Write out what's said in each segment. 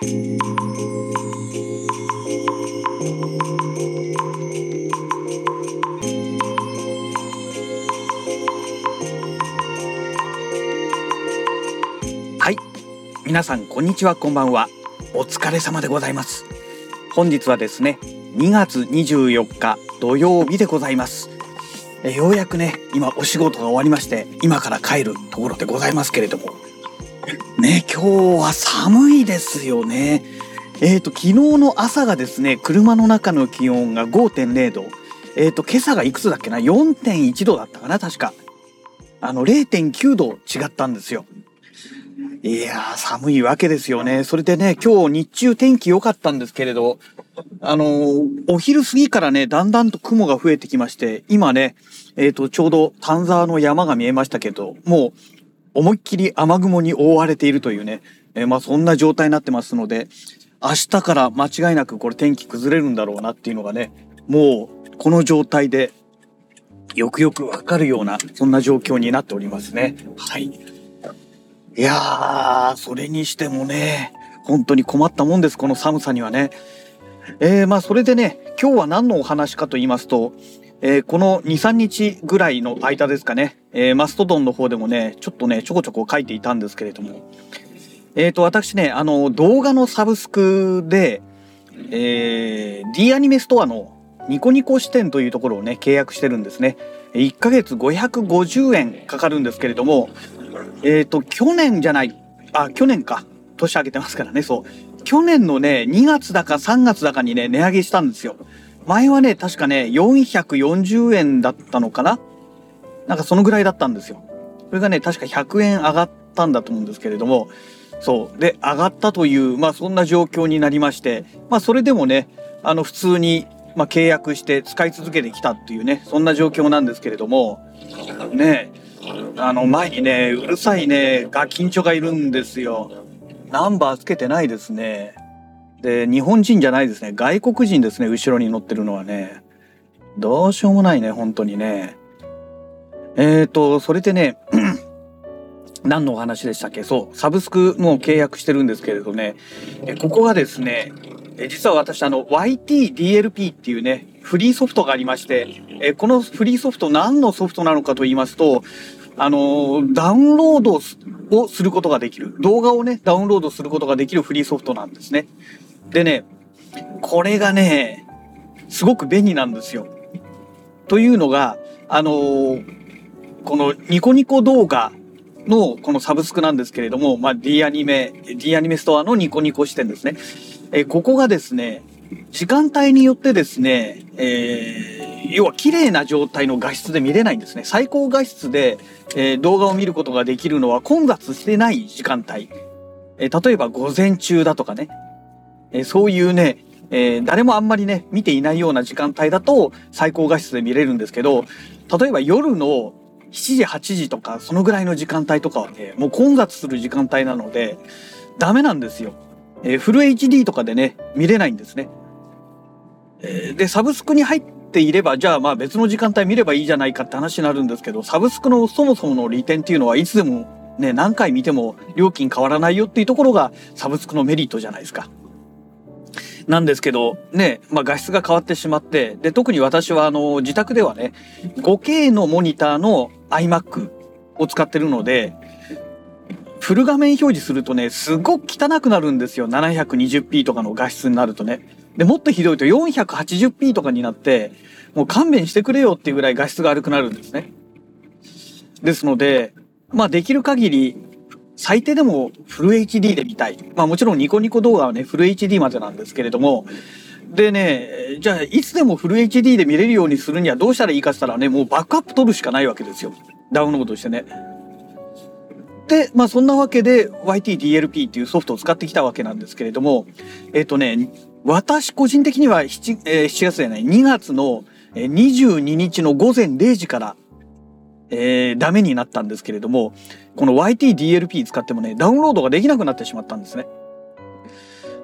はい。皆さんこんにちはこんばんは。お疲れ様でございます。本日はですね2月24日土曜日でございます。えようやくね今お仕事が終わりまして今から帰るところでございますけれどもね今日は寒いですよね。えーと昨日の朝がですね車の中の気温が5.0度。えーと今朝がいくつだっけな？4.1度だったかな確か。あの0.9度違ったんですよ。いやー、寒いわけですよね。それでね、今日日中天気良かったんですけれど、あのーお昼過ぎからね、だんだんと雲が増えてきまして、今ね、えっ、と、ちょうど丹沢の山が見えましたけど、もう思いっきり雨雲に覆われているというね、えーまあそんな状態になってますので、明日から間違いなくこれ天気崩れるんだろうなっていうのがね、もうこの状態でよくよくわかるような、そんな状況になっておりますね。はい。いやー、それにしてもね、本当に困ったもんです、この寒さにはね。えー、まあそれでね、今日は何のお話かと言いますと、えーこの2、3日ぐらいの間ですかね、えーマストドンの方でもね、ちょっとね、ちょこちょこ書いていたんですけれども、えっ、と、私ね、あの、動画のサブスクで、えー、D アニメストアのニコニコ支店というところをね、契約してるんですね。1ヶ月550円かかるんですけれども、えっ、と、去年じゃない、あ、去年か。年明けてますからね、そう。去年のね、2月だか3月だかにね、値上げしたんですよ。前はね、確かね、440円だったのかな？なんかそのぐらいだったんですよ。それがね、確か100円上がったんだと思うんですけれども、そう。で、上がったという、まあそんな状況になりまして、まあそれでもね、あの普通に、まあ、契約して使い続けてきたっていうね、そんな状況なんですけれども、ね、あの前にね、うるさいね、ガキンチョがいるんですよ。ナンバーつけてないですね。で、日本人じゃないですね。外国人ですね、後ろに乗ってるのはね。どうしようもないね、本当にね。えーと、それでね、何のお話でしたっけ？そう、サブスクもう契約してるんですけれどね、えここがですね、え実は私あの YTDLP っていうね、フリーソフトがありまして、えこのフリーソフト何のソフトなのかと言いますと、あのダウンロードをすることができる。動画をね、ダウンロードすることができるフリーソフトなんですね。でね、これがね、すごく便利なんですよ。というのが、あのーこのニコニコ動画のこのサブスクなんですけれども、まあ、D アニメ、D アニメストアのニコニコ視点ですね。えここがですね、時間帯によってですね、えー要は綺麗な状態の画質で見れないんですね。最高画質で、えー動画を見ることができるのは混雑してない時間帯。えー例えば午前中だとかね、えそういうね、えー誰もあんまりね、見ていないような時間帯だと最高画質で見れるんですけど、例えば夜の7時、8時とか、そのぐらいの時間帯とかはね、もう混雑する時間帯なので、ダメなんですよ。えーフル HD とかでね、見れないんですね。えーで、サブスクに入っていれば、じゃあまあ別の時間帯見ればいいじゃないかって話になるんですけど、サブスクのそもそもの利点っていうのはいつでもね、何回見ても料金変わらないよっていうところがサブスクのメリットじゃないですか。なんですけど、ね、まあ画質が変わってしまって、で、特に私はあの、自宅ではね、5K のモニターの iMac を使ってるので、フル画面表示するとね、すごく汚くなるんですよ。720p とかの画質になるとね。で、もっとひどいと 480p とかになって、もう勘弁してくれよっていうぐらい画質が悪くなるんですね。ですので、まあできる限り、最低でもフル HD で見たい。まあもちろんニコニコ動画はね、フル HD までなんですけれども、でね、じゃあいつでもフル HD で見れるようにするにはどうしたらいいかって言ったらね、もうバックアップ取るしかないわけですよ。ダウンロードしてね。で、まあそんなわけで YTDLP っていうソフトを使ってきたわけなんですけれども、えっ、とね、私個人的には 7,、えー7月でね、2月の22日の午前0時から、えーダメになったんですけれども、この YTDLP 使ってもね、ダウンロードができなくなってしまったんですね。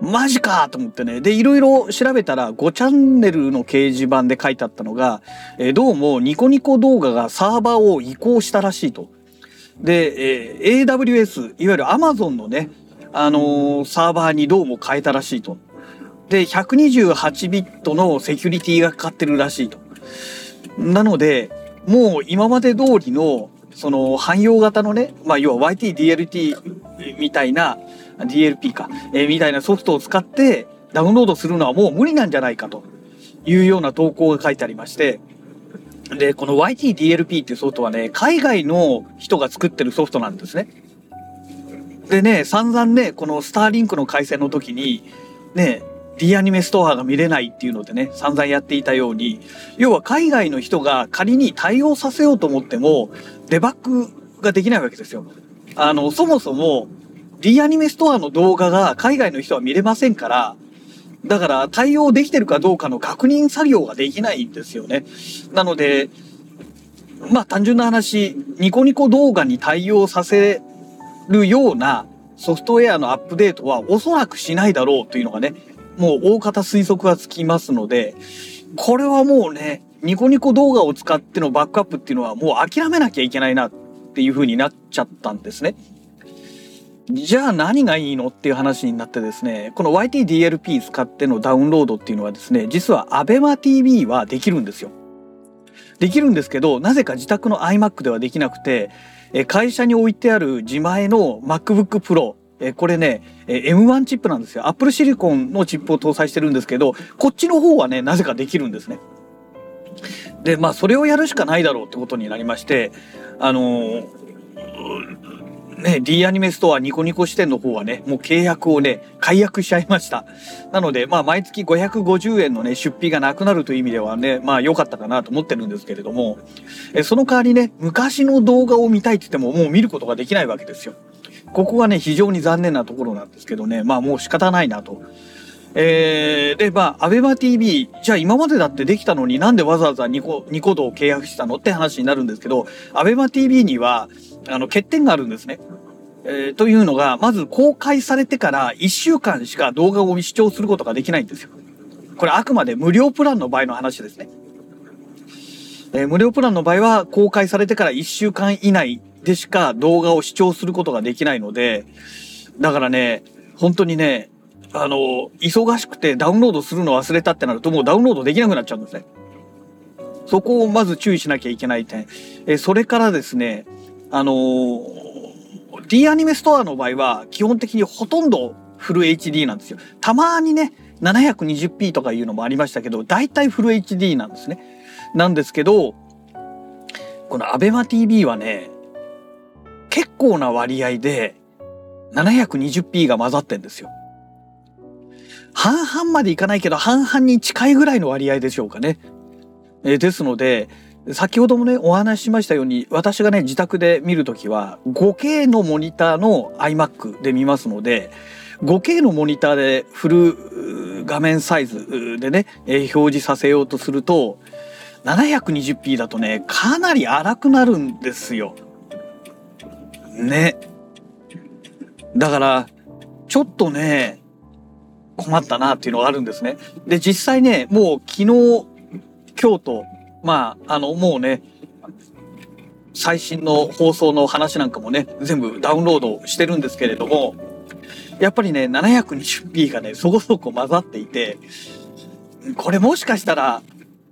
マジかと思ってね。で、いろいろ調べたら、5チャンネルの掲示板で書いてあったのが、えどうもニコニコ動画がサーバーを移行したらしいと。で、えー AWS、いわゆる Amazon のね、あのーサーバーにどうも変えたらしいと。で、128ビットのセキュリティがかかってるらしいと。なので、もう今まで通りの、その汎用型のね、まあ要は YTDLT みたいな、DLP か、えーみたいなソフトを使ってダウンロードするのはもう無理なんじゃないかというような投稿が書いてありまして、で、この YTDLP っていうソフトはね、海外の人が作ってるソフトなんですね。でね、散々ね、このスターリンクの回線の時に、ね、D アニメストアが見れないっていうのでね、散々やっていたように、要は海外の人が仮に対応させようと思っても、デバッグができないわけですよ。あの、そもそも D アニメストアの動画が海外の人は見れませんから、だから対応できてるかどうかの確認作業ができないんですよね。なので、まあ単純な話、ニコニコ動画に対応させるようなソフトウェアのアップデートはおそらくしないだろうというのがね、もう大方推測がつきますので、これはもうね、ニコニコ動画を使ってのバックアップっていうのはもう諦めなきゃいけないなっていう風になっちゃったんですね。じゃあ何がいいのっていう話になってですね、この YTDLP 使ってのダウンロードっていうのはですね、実は ABEMATV はできるんですよ。できるんですけど、なぜか自宅の iMac ではできなくて、会社に置いてある自前の MacBook Pro、これね、M1 チップなんですよ。Apple Silicon のチップを搭載してるんですけど、こっちの方はね、なぜかできるんですね。で、まあ、それをやるしかないだろうってことになりまして、あのね、D アニメストアニコニコ支店の方はね、もう契約をね、解約しちゃいました。なので、まあ、毎月550円のね、出費がなくなるという意味ではね、まあ、良かったかなと思ってるんですけれども、えその代わりね、昔の動画を見たいって言っても、もう見ることができないわけですよ。ここがね、非常に残念なところなんですけどね、まあ、もう仕方ないなと。えー、で、まあ、アベマ TV、じゃあ今までだってできたのになんでわざわざニコ、ニコ動を契約したのって話になるんですけど、アベマ TV には、あの、欠点があるんですね。えーというのが、まず公開されてから1週間しか動画を視聴することができないんですよ。これあくまで無料プランの場合の話ですね。えー無料プランの場合は公開されてから1週間以内でしか動画を視聴することができないので、だからね、本当にね、あの、忙しくてダウンロードするの忘れたってなるともうダウンロードできなくなっちゃうんですね。そこをまず注意しなきゃいけない点。えそれからですね、あのー D アニメストアの場合は基本的にほとんどフル HD なんですよ。たまにね、720p とかいうのもありましたけど、大体フル HD なんですね。なんですけど、この ABEMATV はね、結構な割合で 720p が混ざってんですよ。半々までいかないけど半々に近いぐらいの割合でしょうかね。えーですので、先ほどもね、お話ししましたように、私がね、自宅で見るときは、5K のモニターの iMac で見ますので、5K のモニターでフル画面サイズでね、えー表示させようとすると、720p だとね、かなり荒くなるんですよ。ね。だから、ちょっとね、困ったなっていうのがあるんですね。で、実際ね、もう昨日、今日と、まあ、あの、もうね、最新の放送の話なんかもね、全部ダウンロードしてるんですけれども、やっぱりね、720p がね、そこそこ混ざっていて、これもしかしたら、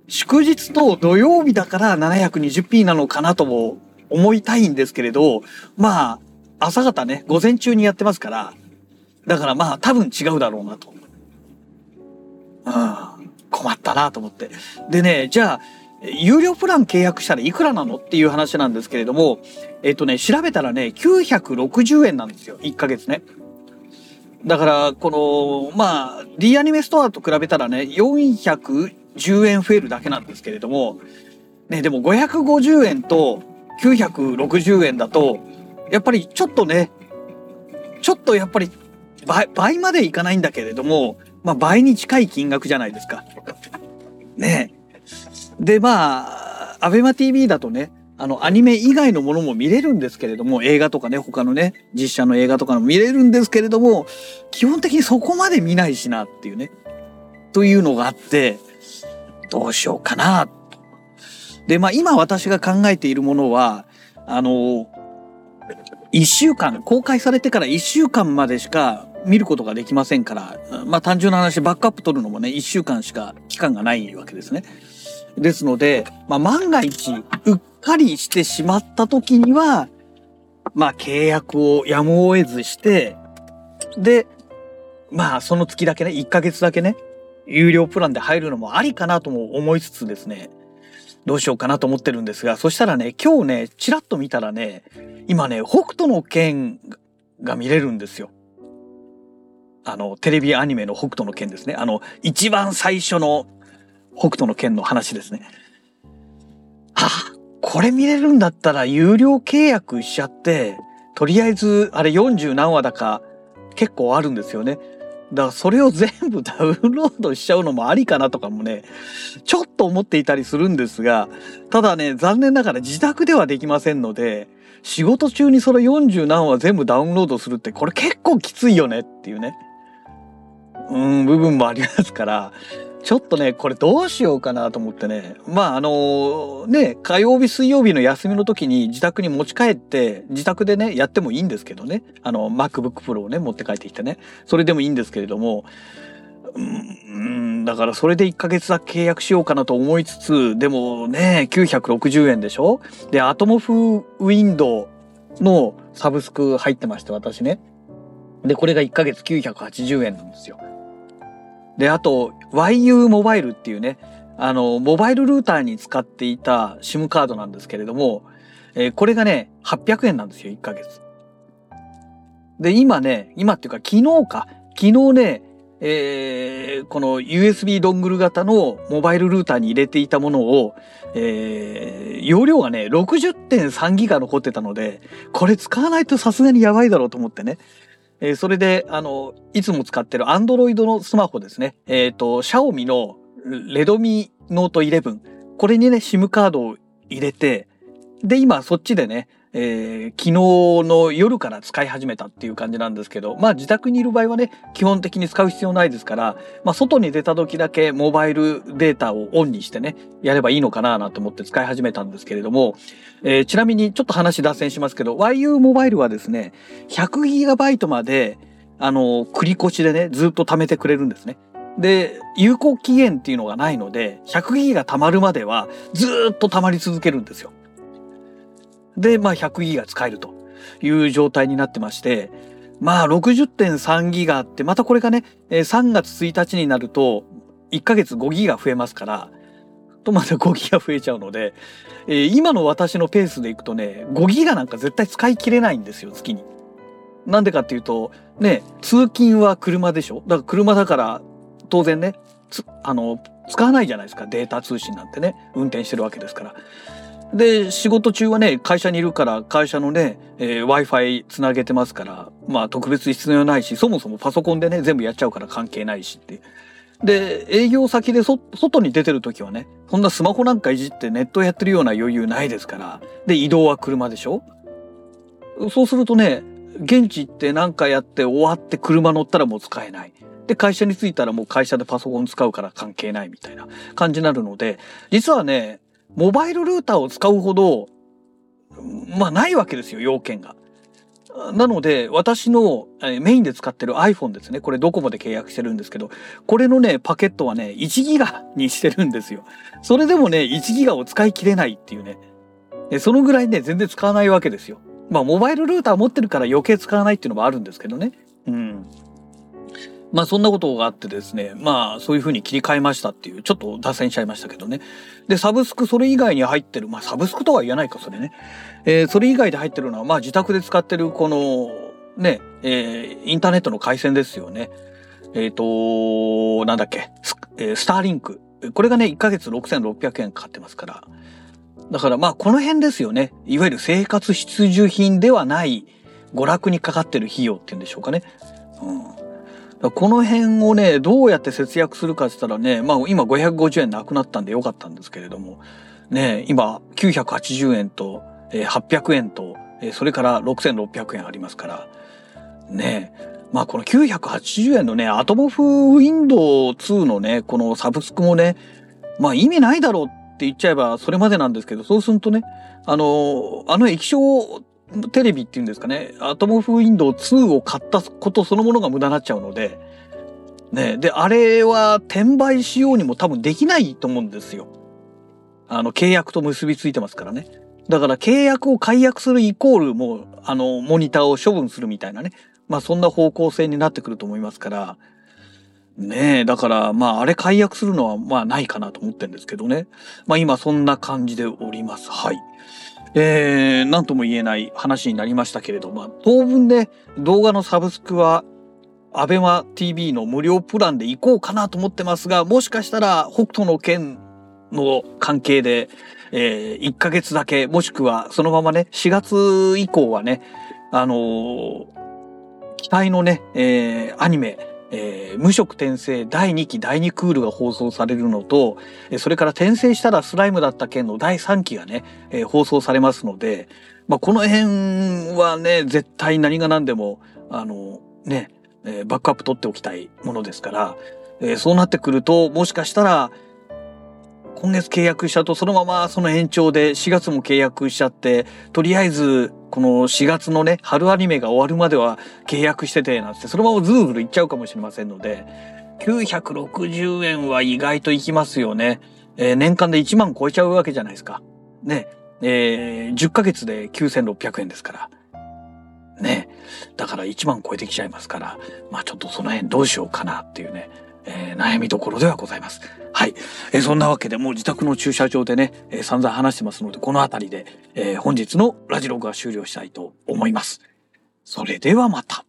祝日と土曜日だから 720p なのかなとも思いたいんですけれど、まあ、朝方ね、午前中にやってますから、だからまあ多分違うだろうなと。困ったなと思って。でね、じゃあ、有料プラン契約したらいくらなのっていう話なんですけれども、えっとね、調べたらね、960円なんですよ。1ヶ月ね。だから、この、まあ、D アニメストアと比べたらね、410円増えるだけなんですけれども、ね、でも550円と960円だと、やっぱりちょっとね、ちょっとやっぱり倍倍までいかないんだけれども、まあ倍に近い金額じゃないですか。ね。で、まあ、アベマ TV だとね、あの、アニメ以外のものも見れるんですけれども、映画とかね、他のね、実写の映画とかも見れるんですけれども、基本的にそこまで見ないしなっていうね、というのがあって、どうしようかな。で、まあ今私が考えているものは、あの、1週間、公開されてから1週間までしか見ることができませんから、まあ単純な話、バックアップ取るのもね、1週間しか期間がないわけですね。ですので、まあ万が一、うっかりしてしまった時には、まあ契約をやむを得ずして、で、まあその月だけね、1ヶ月だけね、有料プランで入るのもありかなとも思いつつですね、どうしようかなと思ってるんですが、そしたらね、今日ね、ちらっと見たらね、今ね、北斗の剣が見れるんですよ。あの、テレビアニメの北斗の剣ですね。あの、一番最初の北斗の剣の話ですね。はあ、これ見れるんだったら有料契約しちゃって、とりあえず、あれ40何話だか結構あるんですよね。だからそれを全部 ダウンロードしちゃうのもありかなとかもね、ちょっと思っていたりするんですが、ただね、残念ながら自宅ではできませんので、仕事中にそれ40何話全部ダウンロードするってこれ結構きついよねっていうね、うん、部分もありますから、ちょっとね、これどうしようかなと思ってね。まあ、あのね、火曜日、水曜日の休みの時に自宅に持ち帰って、自宅でね、やってもいいんですけどね。あの、MacBook Pro をね、持って帰ってきてね。それでもいいんですけれども、うん、だからそれで1ヶ月だけ契約しようかなと思いつつ、でもね、960円でしょ？で、アトモフウィンドウのサブスク入ってまして、私ね。で、これが1ヶ月980円なんですよ。で、あと、YU モバイルっていうね、あの、モバイルルーターに使っていた SIM カードなんですけれども、えー、これがね、800円なんですよ、1ヶ月。で、今ね、今っていうか昨日か、昨日ね、えー、この USB ドングル型のモバイルルーターに入れていたものを、えー、容量がね、60.3ギガ残ってたので、これ使わないとさすがにやばいだろうと思ってね、えー、それで、あの、いつも使ってる Android のスマホですね。えっ、ー、と、Xiaomi のレドミノート11。これにね、SIM カードを入れて、で、今そっちでね、えー、昨日の夜から使い始めたっていう感じなんですけど、まあ自宅にいる場合はね、基本的に使う必要ないですから、まあ外に出た時だけモバイルデータをオンにしてね、やればいいのかななんて思って使い始めたんですけれども、えー、ちなみにちょっと話脱線しますけど、YU モバイルはですね、100GB まで、あの、繰り越しでね、ずっと貯めてくれるんですね。で、有効期限っていうのがないので、100ギガ貯まるまではずっと貯まり続けるんですよ。で、まあ100ギガ使えるという状態になってまして、まあ60.3ギガって、またこれがね、3月1日になると1ヶ月5ギガ増えますから、とまた5ギガ増えちゃうので、えー、今の私のペースでいくとね、5ギガなんか絶対使い切れないんですよ、月に。なんでかっていうと、ね、通勤は車でしょ？だから車だから当然ね、あの、使わないじゃないですか、データ通信なんてね、運転してるわけですから。で、仕事中はね、会社にいるから、会社のね、えー、Wi-Fi つなげてますから、まあ特別必要ないし、そもそもパソコンでね、全部やっちゃうから関係ないしって。で、営業先でそ外に出てる時はね、そんなスマホなんかいじってネットやってるような余裕ないですから。で、移動は車でしょそうするとね、現地行って何かやって終わって車乗ったらもう使えない。で、会社に着いたらもう会社でパソコン使うから関係ないみたいな感じになるので、実はね、モバイルルーターを使うほど、まあないわけですよ、要件が。なので、私のメインで使ってる iPhone ですね。これドコモで契約してるんですけど、これのね、パケットはね、1ギガにしてるんですよ。それでもね、1ギガを使い切れないっていうね。そのぐらいね、全然使わないわけですよ。まあ、モバイルルーター持ってるから余計使わないっていうのもあるんですけどね。うん。まあそんなことがあってですね、まあそういうふうに切り替えましたっていう、ちょっと脱線しちゃいましたけどね。で、サブスクそれ以外に入ってる、まあサブスクとは言えないか、それね。えー、それ以外で入ってるのは、まあ自宅で使ってるこの、ね、えー、インターネットの回線ですよね。えっ、ー、と、なんだっけ、ス,、え、スターリンク。これがね、1ヶ月6600円かかってますから。だからまあこの辺ですよね。いわゆる生活必需品ではない娯楽にかかってる費用っていうんでしょうかね。うんこの辺をね、どうやって節約するかって言ったらね、まあ今550円なくなったんでよかったんですけれども、ね、今980円と、え800円と、それから6600円ありますから、ね、まあこの980円のね、アトモフウィンドウ2のね、このサブスクもね、まあ意味ないだろうって言っちゃえばそれまでなんですけど、そうするとね、あの、あの液晶テレビっていうんですかね、アトモフウィンドウ2を買ったことそのものが無駄になっちゃうので、ね、で、あれは転売しようにも多分できないと思うんですよ。あの、契約と結びついてますからね。だから契約を解約するイコールもう、あの、モニターを処分するみたいなね。まあそんな方向性になってくると思いますから、ねえ、だから、まあ、あれ解約するのは、まあ、ないかなと思ってるんですけどね。まあ、今、そんな感じでおります。はい。えー、なんとも言えない話になりましたけれど、まあ、当分ね、動画のサブスクは、アベマ TV の無料プランで行こうかなと思ってますが、もしかしたら、北斗の剣の関係で、えー、1ヶ月だけ、もしくは、そのままね、4月以降はね、あのー、期待のね、えー、アニメ、えー、無色転生第2期第2クールが放送されるのと、それから転生したらスライムだった件の第3期がね、えー、放送されますので、まあ、この辺はね、絶対何が何でも、あの、ね、えー、バックアップ取っておきたいものですから、え、そうなってくると、もしかしたら、今月契約しちゃうとそのままその延長で4月も契約しちゃって、とりあえずこの4月のね、春アニメが終わるまでは契約してて、なんて、そのままズーズルいっちゃうかもしれませんので、960円は意外といきますよね。えー、年間で1万超えちゃうわけじゃないですか。ね。えー、10ヶ月で9600円ですから。ね。だから1万超えてきちゃいますから、まあちょっとその辺どうしようかなっていうね。えー、悩みどころではございます。はい。えー、そんなわけでもう自宅の駐車場でね、えー、散々話してますので、この辺りで、えー、本日のラジログは終了したいと思います。それではまた。